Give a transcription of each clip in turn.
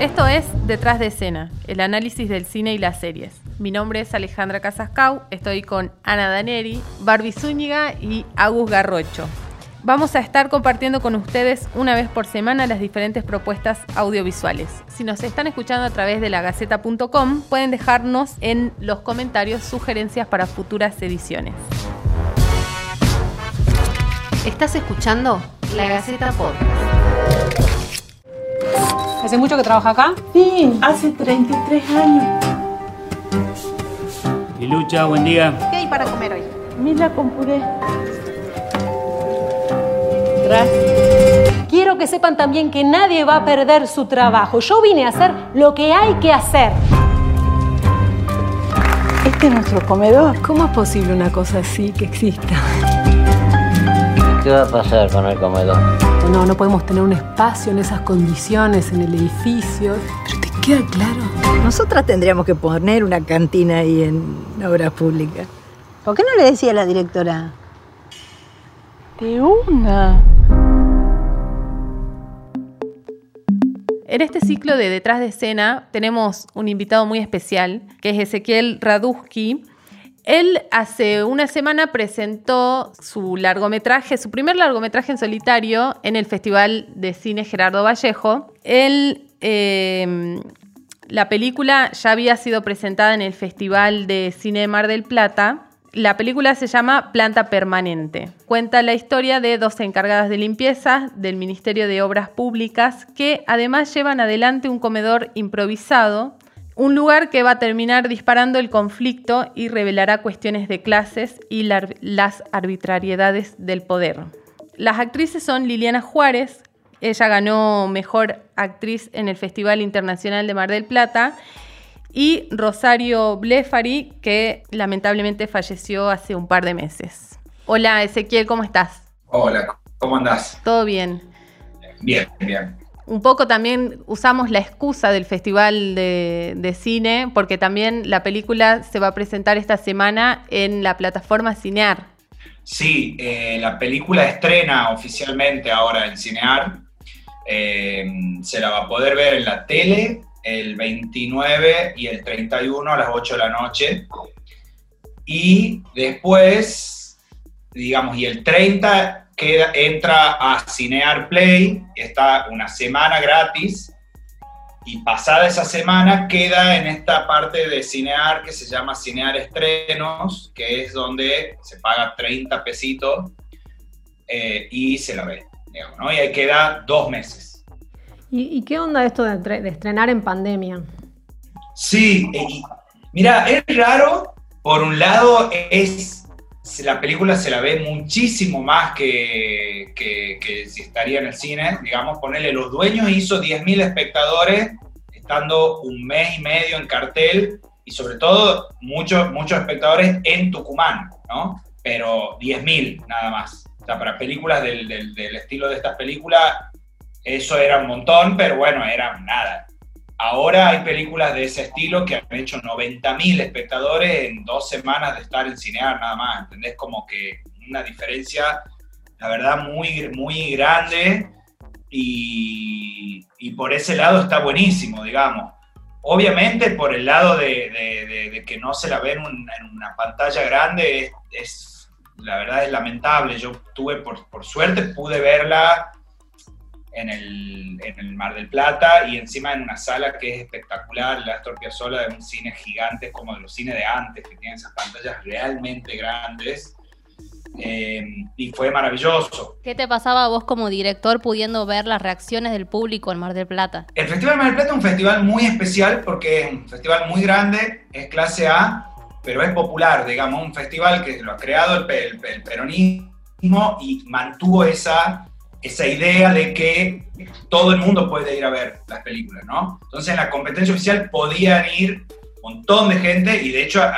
Esto es Detrás de escena, el análisis del cine y las series. Mi nombre es Alejandra Casascau, estoy con Ana Daneri, Barbie Zúñiga y Agus Garrocho. Vamos a estar compartiendo con ustedes una vez por semana las diferentes propuestas audiovisuales. Si nos están escuchando a través de la gaceta.com, pueden dejarnos en los comentarios sugerencias para futuras ediciones. ¿Estás escuchando? La Gaceta Podcast. ¿Hace mucho que trabaja acá? Sí, hace 33 años. Y Lucha, buen día. ¿Qué hay para comer hoy? Mira con puré. Gracias. Quiero que sepan también que nadie va a perder su trabajo. Yo vine a hacer lo que hay que hacer. Este es nuestro comedor. ¿Cómo es posible una cosa así que exista? ¿Qué va a pasar con el comedor? No, no podemos tener un espacio en esas condiciones en el edificio. Pero te queda claro. Nosotras tendríamos que poner una cantina ahí en obras públicas. ¿Por qué no le decía a la directora? De una. En este ciclo de Detrás de escena tenemos un invitado muy especial, que es Ezequiel Raduski. Él hace una semana presentó su largometraje, su primer largometraje en solitario en el Festival de Cine Gerardo Vallejo. Eh, la película ya había sido presentada en el Festival de Cine de Mar del Plata. La película se llama Planta Permanente. Cuenta la historia de dos encargadas de limpieza del Ministerio de Obras Públicas que además llevan adelante un comedor improvisado un lugar que va a terminar disparando el conflicto y revelará cuestiones de clases y la, las arbitrariedades del poder. Las actrices son Liliana Juárez, ella ganó Mejor Actriz en el Festival Internacional de Mar del Plata, y Rosario Blefari, que lamentablemente falleció hace un par de meses. Hola Ezequiel, ¿cómo estás? Hola, ¿cómo andás? Todo bien. Bien, bien un poco también usamos la excusa del Festival de, Cine, porque también la película se va a presentar esta semana en la plataforma Cinear. Sí, eh, la película estrena oficialmente ahora en Cinear. Eh, se la va a poder ver en la tele el 29 y el 31 a las 8 de la noche. Y después, digamos, y el 30 queda, entra a Cinear Play, está una semana gratis, y pasada esa semana queda en esta parte de Cinear que se llama Cinear Estrenos, que es donde se paga 30 pesitos eh, y se la ve, digamos, ¿no? Y ahí queda dos meses. ¿Y, y qué onda esto de, de, estrenar en pandemia? Sí, y, mira, es raro, por un lado es la película se la ve muchísimo más que, que, que si estaría en el cine. Digamos, ponerle los dueños hizo 10.000 espectadores estando un mes y medio en cartel y sobre todo muchos, muchos espectadores en Tucumán, ¿no? Pero 10.000 nada más. O sea, para películas del, del, del estilo de estas películas, eso era un montón, pero bueno, era nada. Ahora hay películas de ese estilo que han hecho 90.000 espectadores en dos semanas de estar en cinear nada más, ¿entendés? Como que una diferencia, la verdad, muy, muy grande y, y por ese lado está buenísimo, digamos. Obviamente por el lado de, de, de, de que no se la ve en, un, en una pantalla grande, es, es, la verdad es lamentable. Yo tuve, por, por suerte, pude verla en el, en el, Mar del Plata y encima en una sala que es espectacular, la Astor Piazzolla de un cine gigante como de los cines de antes, que tienen esas pantallas realmente grandes. Eh, y fue maravilloso. ¿Qué te pasaba a vos como director pudiendo ver las reacciones del público en Mar del Plata? El Festival Mar del Plata es un festival muy especial porque es un festival muy grande, es clase A, pero es popular, digamos, un festival que lo ha creado el, el, el peronismo y mantuvo esa esa idea de que todo el mundo puede ir a ver las películas, ¿no? Entonces en la competencia oficial podían ir un montón de gente y de hecho a,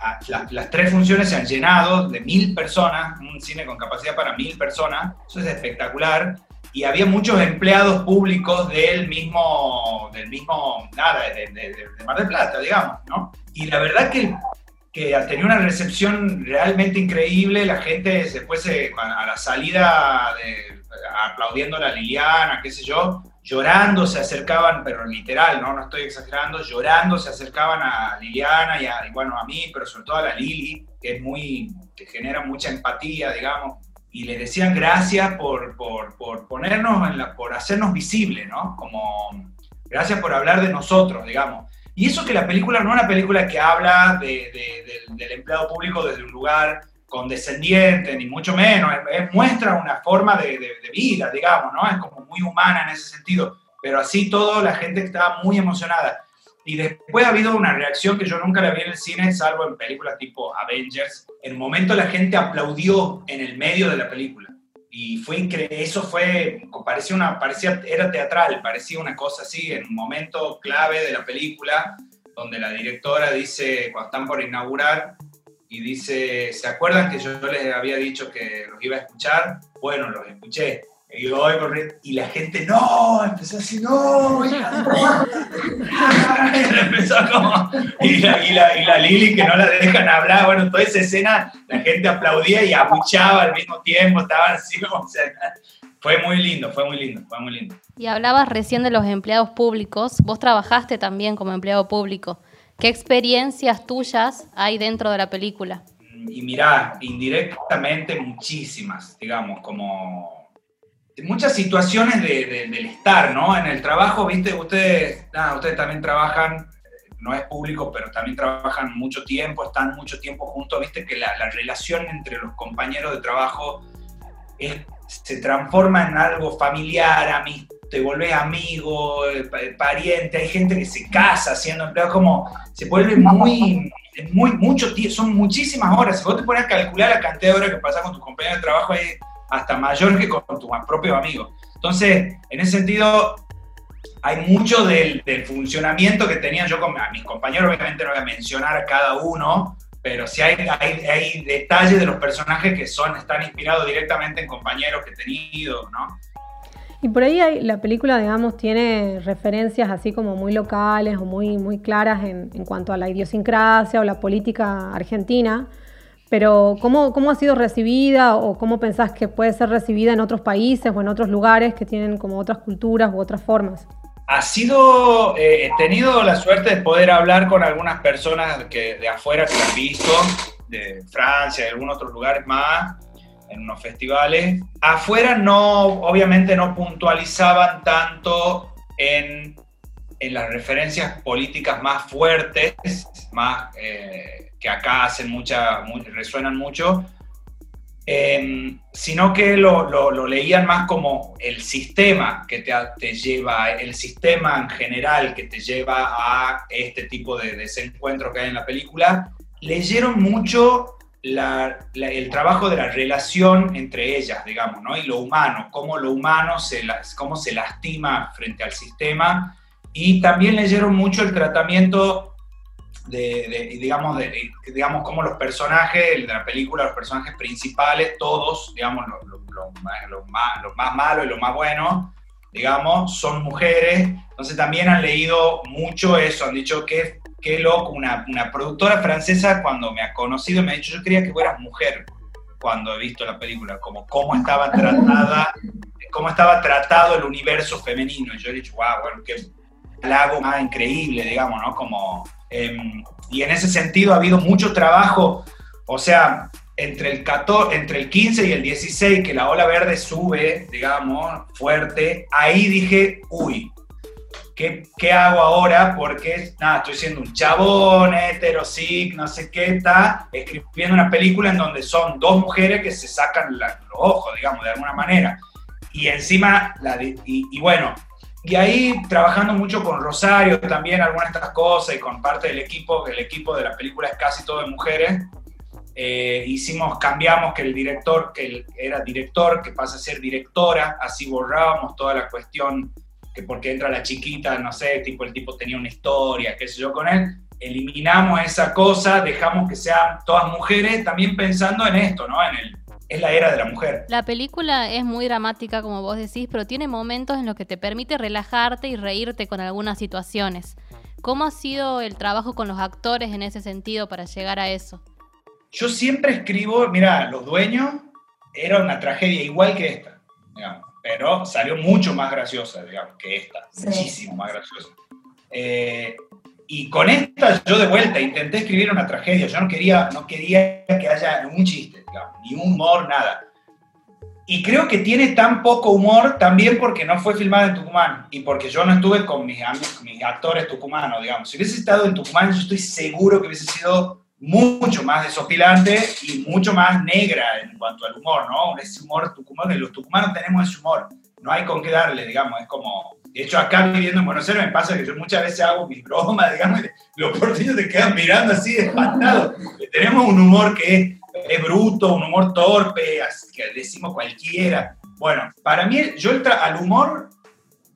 a, las, las tres funciones se han llenado de mil personas, un cine con capacidad para mil personas, eso es espectacular. Y había muchos empleados públicos del mismo, del mismo, nada, de, de, de Mar del Plata, digamos, ¿no? Y la verdad que que tenía una recepción realmente increíble. La gente después, se, a la salida, aplaudiendo a Liliana, qué sé yo, llorando se acercaban, pero literal, ¿no? No estoy exagerando, llorando se acercaban a Liliana y, a, y bueno, a mí, pero sobre todo a la Lili, que es muy, que genera mucha empatía, digamos, y le decían gracias por, por, por ponernos, en la, por hacernos visibles, ¿no? Como gracias por hablar de nosotros, digamos. Y eso que la película no es una película que habla de, de- del- del empleado público desde un lugar condescendiente, ni mucho menos, es- es- muestra una forma de, de- de vida, digamos, ¿no? Es como muy humana en ese sentido, pero así todo la gente estaba muy emocionada. Y después ha habido una reacción que yo nunca la vi en el cine, salvo en películas tipo Avengers. En un momento la gente aplaudió en el medio de la película. Y fue increíble, eso fue, parecía una, parecía, era teatral, parecía una cosa así, en un momento clave de la película, donde la directora dice, cuando están por inaugurar, y dice, ¿se acuerdan que yo les había dicho que los iba a escuchar? Bueno, los escuché. Y, yo voy corriendo, y la gente, no, empezó así, no, hija de puta". Y empezó como, y la, y, la, y la Lili que no la dejan hablar, bueno, toda esa escena, la gente aplaudía y abuchaba al mismo tiempo, estaban así como, o sea, fue muy lindo, fue muy lindo, fue muy lindo. Y hablabas recién de los empleados públicos. Vos trabajaste también como empleado público. ¿Qué experiencias tuyas hay dentro de la película? y mirá, indirectamente muchísimas, digamos, como muchas situaciones de- de- del estar, ¿no? En el trabajo, viste, ustedes, nada, ustedes también trabajan, eh, no es público, pero también trabajan mucho tiempo, están mucho tiempo juntos, viste que la, la relación entre los compañeros de trabajo se transforma en algo familiar, ami- te volvés amigo, eh, pa- pariente, hay gente que se casa siendo empleado, como se vuelve muy, muy, mucho tiempo, son muchísimas horas. Si vos te pones a calcular la cantidad de horas que pasás con tus compañeros de trabajo, es hasta mayor que con tus propios amigos. Entonces, en ese sentido, hay mucho del, del funcionamiento que tenía yo con a mis compañeros, obviamente no voy a mencionar a cada uno, pero sí hay, hay, hay detalles de los personajes que son, están inspirados directamente en compañeros que he tenido, ¿no? Y por ahí hay- la película, digamos, tiene referencias así como muy locales o muy, muy claras en, en cuanto a la idiosincrasia o la política argentina. Pero ¿cómo, ¿cómo ha sido recibida o cómo pensás que puede ser recibida en otros países o en otros lugares que tienen como otras culturas u otras formas? Ha sido, eh, he tenido la suerte de poder hablar con algunas personas que, de afuera que han visto, de Francia, de algunos otros lugares más, en unos festivales. Afuera no, obviamente no puntualizaban tanto en, en las referencias políticas más fuertes, más eh, que acá hacen mucha, mu- resuenan mucho, eh, sino que lo, lo- lo leían más como el sistema que te, te lleva, el sistema en general que te lleva a este tipo de desencuentro que hay en la película. Leyeron mucho la- la- el trabajo de la relación entre ellas, digamos, ¿no? Y lo humano, cómo lo humano se, cómo se lastima frente al sistema. Y también leyeron mucho el tratamiento de, de- digamos, de, digamos, como los personajes de la película, los personajes principales, todos, digamos, los lo, lo más, lo más, lo más malo y lo más bueno, digamos, son mujeres. Entonces también han leído mucho eso, han dicho que qué loco, una, una productora francesa cuando me ha conocido me ha dicho, yo quería que fueras mujer cuando he visto la película, como cómo estaba tratada, cómo estaba tratado el universo femenino. Y yo he dicho, wow, bueno, qué halago más increíble, digamos, ¿no? Como, em, y en ese sentido ha habido mucho trabajo, o sea, entre el, 14, entre el 15 y el 16, que la ola verde sube, digamos, fuerte, ahí dije, uy, ¿qué, qué hago ahora? Porque, nada, estoy siendo un chabón, heterosic, no sé qué, está escribiendo una película en donde son dos mujeres que se sacan la- los ojos, digamos, de alguna manera. Y encima, la y, y bueno, y ahí trabajando mucho con Rosario también algunas de estas cosas y con parte del equipo, que el equipo de la película es casi todo de mujeres, eh, hicimos, cambiamos que el director, que era director, que pasa a ser directora, así borrábamos toda la cuestión, que porque entra la chiquita, no sé, tipo el tipo tenía una historia, qué sé yo con él, eliminamos esa cosa, dejamos que sean todas mujeres, también pensando en esto, ¿no? En el, es la era de la mujer. La película es muy dramática, como vos decís, pero tiene momentos en los que te permite relajarte y reírte con algunas situaciones. ¿Cómo ha sido el trabajo con los actores en ese sentido para llegar a eso? Yo siempre escribo, mira, Los Dueños era una tragedia igual que esta, digamos. pero salió mucho más graciosa, digamos, que esta, Sí. muchísimo más graciosa. Eh, y con esta yo de vuelta intenté escribir una tragedia, yo no quería, no quería que haya un chiste, digamos, ni humor, nada. Y creo que tiene tan poco humor también porque no fue filmada en Tucumán y porque yo no estuve con mis, amigos, mis actores tucumanos, digamos. Si hubiese estado en Tucumán, yo estoy seguro que hubiese sido mucho más desopilante y mucho más negra en cuanto al humor, ¿no? Ese humor tucumano, los tucumanos tenemos ese humor, no hay con qué darle, digamos, es como... De hecho, acá viviendo en Buenos Aires me pasa que yo muchas veces hago mis bromas, digamos, y los porteños te quedan mirando así espantados. Tenemos un humor que es es bruto, un humor torpe, así que decimos cualquiera. Bueno, para mí yo el al humor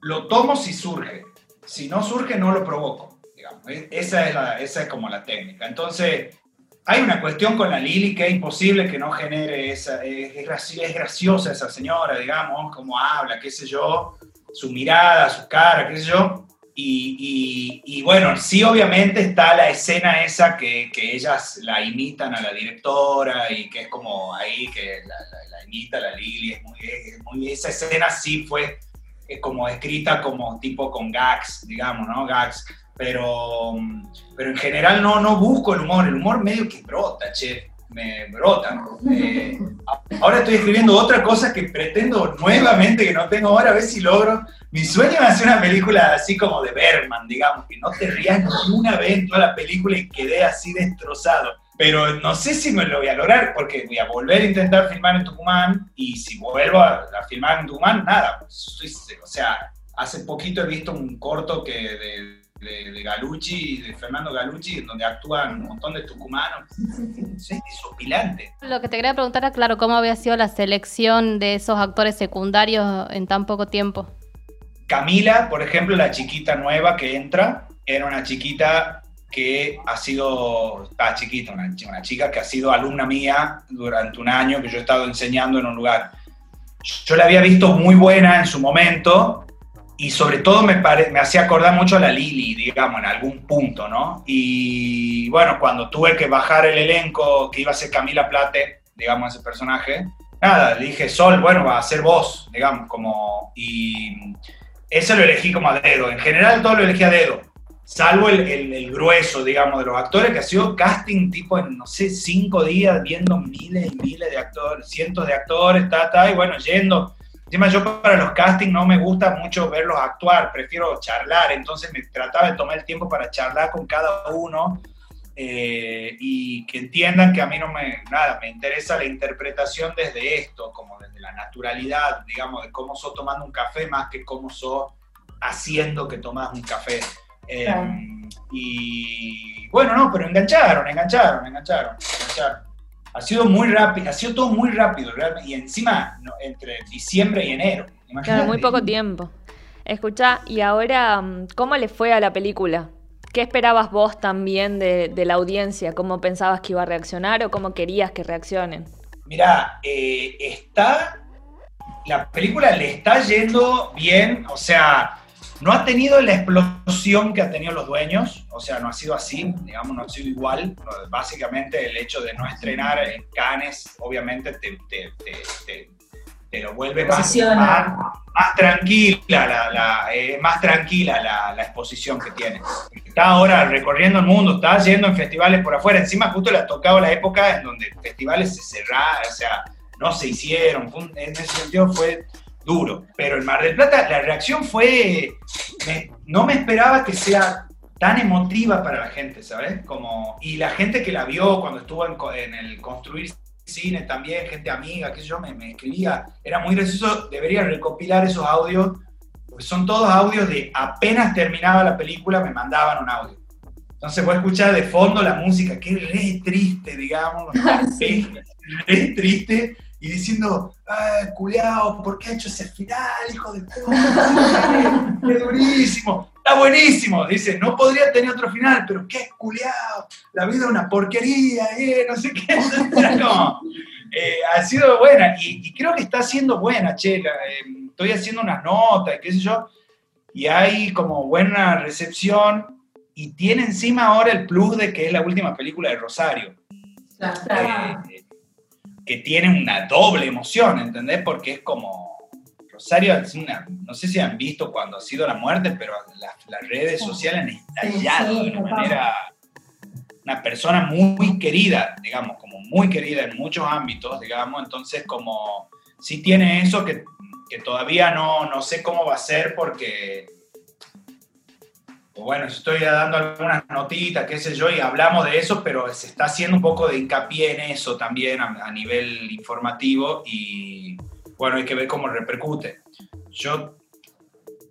lo tomo si surge. Si no surge, no lo provoco. Digamos. E- Esa, es la, esa es como la técnica. Entonces, hay una cuestión con la Lili que es imposible que no genere esa... Es, es graciosa esa señora, digamos, cómo habla, qué sé yo, su mirada, su cara, qué sé yo. Y, y- bueno, sí, obviamente está la escena esa que, que ellas la imitan a la directora y que es como ahí que la, la- la imita la Lili. Es muy, es muy- esa escena sí fue como escrita como tipo con gags, digamos, ¿no? Gags. Pero, pero en general no, no busco el humor. El humor medio que brota, che. Me brota. Eh, ahora estoy escribiendo otra cosa que pretendo nuevamente, que no tengo ahora, a ver si logro. Mi sueño es hacer una película así como de Berman, digamos, que no te rías ni una vez en toda la película y quedé así destrozado. Pero no sé si me lo voy a lograr, porque voy a volver a intentar filmar en Tucumán, y si vuelvo a, a filmar en Tucumán, nada. pues, o sea, hace poquito he visto un corto que de, de, de Galucci, de Fernando Galucci, donde actúan un montón de tucumanos. Es desopilante. Lo que te quería preguntar era, claro, cómo había sido la selección de esos actores secundarios en tan poco tiempo. Camila, por ejemplo, la chiquita nueva que entra, era una chiquita que ha sido, está chiquita, una, una chica que ha sido alumna mía durante un año que yo he estado enseñando en un lugar. Yo la había visto muy buena en su momento y sobre todo me, pare- me hacía acordar mucho a la Lili, digamos, en algún punto, ¿no? Y bueno, cuando tuve que bajar el elenco que iba a ser Camila Plate, digamos, ese personaje, nada, le dije, Sol, bueno, va a ser vos, digamos, como... Y ese lo elegí como a dedo. En general todo lo elegí a dedo. Salvo el, el- el grueso, digamos, de los actores, que ha sido casting tipo en, no sé, cinco días, viendo miles y miles de actores, cientos de actores, ta, ta, y bueno, yendo. Encima yo para los castings no me gusta mucho verlos actuar, prefiero charlar, entonces me trataba de tomar el tiempo para charlar con cada uno eh, y que entiendan que a mí no me, nada, me interesa la interpretación desde esto, como desde la naturalidad, digamos, de cómo sos tomando un café más que cómo sos haciendo que tomas un café. Eh, Claro. Y bueno, no, pero engancharon, engancharon, engancharon, engancharon. Ha sido muy rápido, ha sido todo muy rápido, realmente, y encima no, entre diciembre y enero. Claro, muy poco tiempo. Escucha, y ahora, mm, ¿cómo le fue a la película? ¿Qué esperabas vos también de, de la audiencia? ¿Cómo pensabas que iba a reaccionar o cómo querías que reaccionen? Mira, eh, está. La película le está yendo bien, o sea, no ha tenido la explosión que han tenido los dueños, o sea, no ha sido así, digamos, no ha sido igual. Básicamente, el hecho de no estrenar en Cannes, obviamente, te, te- te- te- te lo vuelve más, Posiciona. más, más tranquila, la, la- eh, más tranquila la, la exposición que tiene. Está ahora recorriendo el mundo, está yendo en festivales por afuera. Encima, justo le ha tocado la época en donde festivales se cerraron, o sea, no se hicieron. En ese sentido fue duro. Pero en Mar del Plata la reacción fue. me- no me esperaba que sea tan emotiva para la gente, ¿sabes? Como, y la gente que la vio cuando estuvo en, en el construir cine también, gente amiga, sé yo, me, me escribía. Era muy gracioso, debería recopilar esos audios, porque son todos audios de apenas terminaba la película, me mandaban un audio. Entonces voy a escuchar de fondo la música, que es re triste, digamos, Sí. re triste, y diciendo, ay, culiao, ¿por qué ha hecho ese final, hijo de puta? ¡Qué durísimo! Está buenísimo, dice, no podría tener otro final, pero qué culiao, la vida es una porquería, eh, no sé qué. Como, eh, ha sido buena, y, y creo que está siendo buena, Chela. eh, estoy haciendo unas notas, qué sé yo, y hay como buena recepción, y tiene encima ahora el plus de que es la última película de Rosario eh, que tiene una doble emoción, ¿entendés? Porque es como Rosario, es una- no sé si han visto cuando ha sido la muerte, pero la- las redes sociales han estallado de una manera, una persona muy querida, digamos, como muy querida en muchos ámbitos, digamos, entonces como sí tiene eso que, que todavía no, no sé cómo va a ser porque, bueno, estoy dando algunas notitas, qué sé yo, y hablamos de eso, pero se está haciendo un poco de hincapié en eso también a, a nivel informativo y bueno, hay que ver cómo repercute. Yo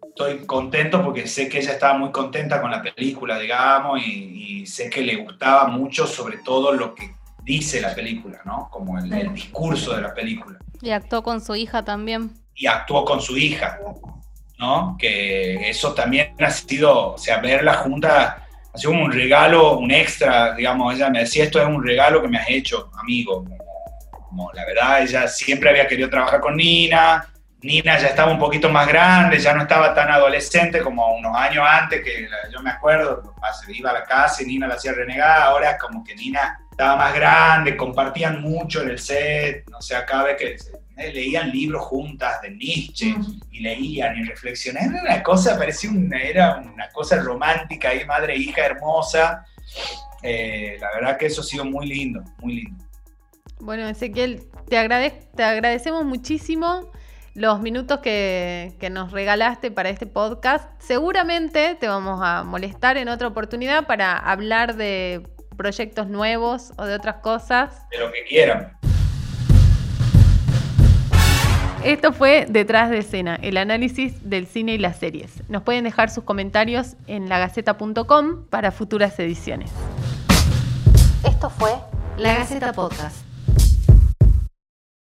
estoy contento porque sé que ella estaba muy contenta con la película, digamos, y, y sé que le gustaba mucho sobre todo lo que dice la película, ¿no? Como el, el discurso de la película. Y actuó con su hija también. Y actuó con su hija, ¿no? Que eso también ha sido, o sea, verla junta ha sido un regalo, un extra, digamos, ella me decía, esto es un regalo que me has hecho, amigo. Como, la verdad, ella siempre había querido trabajar con Nina, Nina ya estaba un poquito más grande, ya no estaba tan adolescente como unos años antes, que yo me acuerdo, se iba a la casa y Nina la hacía renegar, ahora como que Nina estaba más grande, compartían mucho en el set, o sea, cada vez que leían libros juntas de Nietzsche y leían y reflexionaban, era una cosa, parecía una, era una cosa romántica ahí, madre e hija hermosa, Eh, la verdad que eso ha sido muy lindo, muy lindo. Bueno, Ezequiel, te, agrade- te agradecemos muchísimo los minutos que, que nos regalaste para este podcast. Seguramente te vamos a molestar en otra oportunidad para hablar de proyectos nuevos o de otras cosas. De lo que quieran. Esto fue Detrás de escena, el análisis del cine y las series. Nos pueden dejar sus comentarios en lagaceta.com para futuras ediciones. Esto fue La Gaceta Podcast.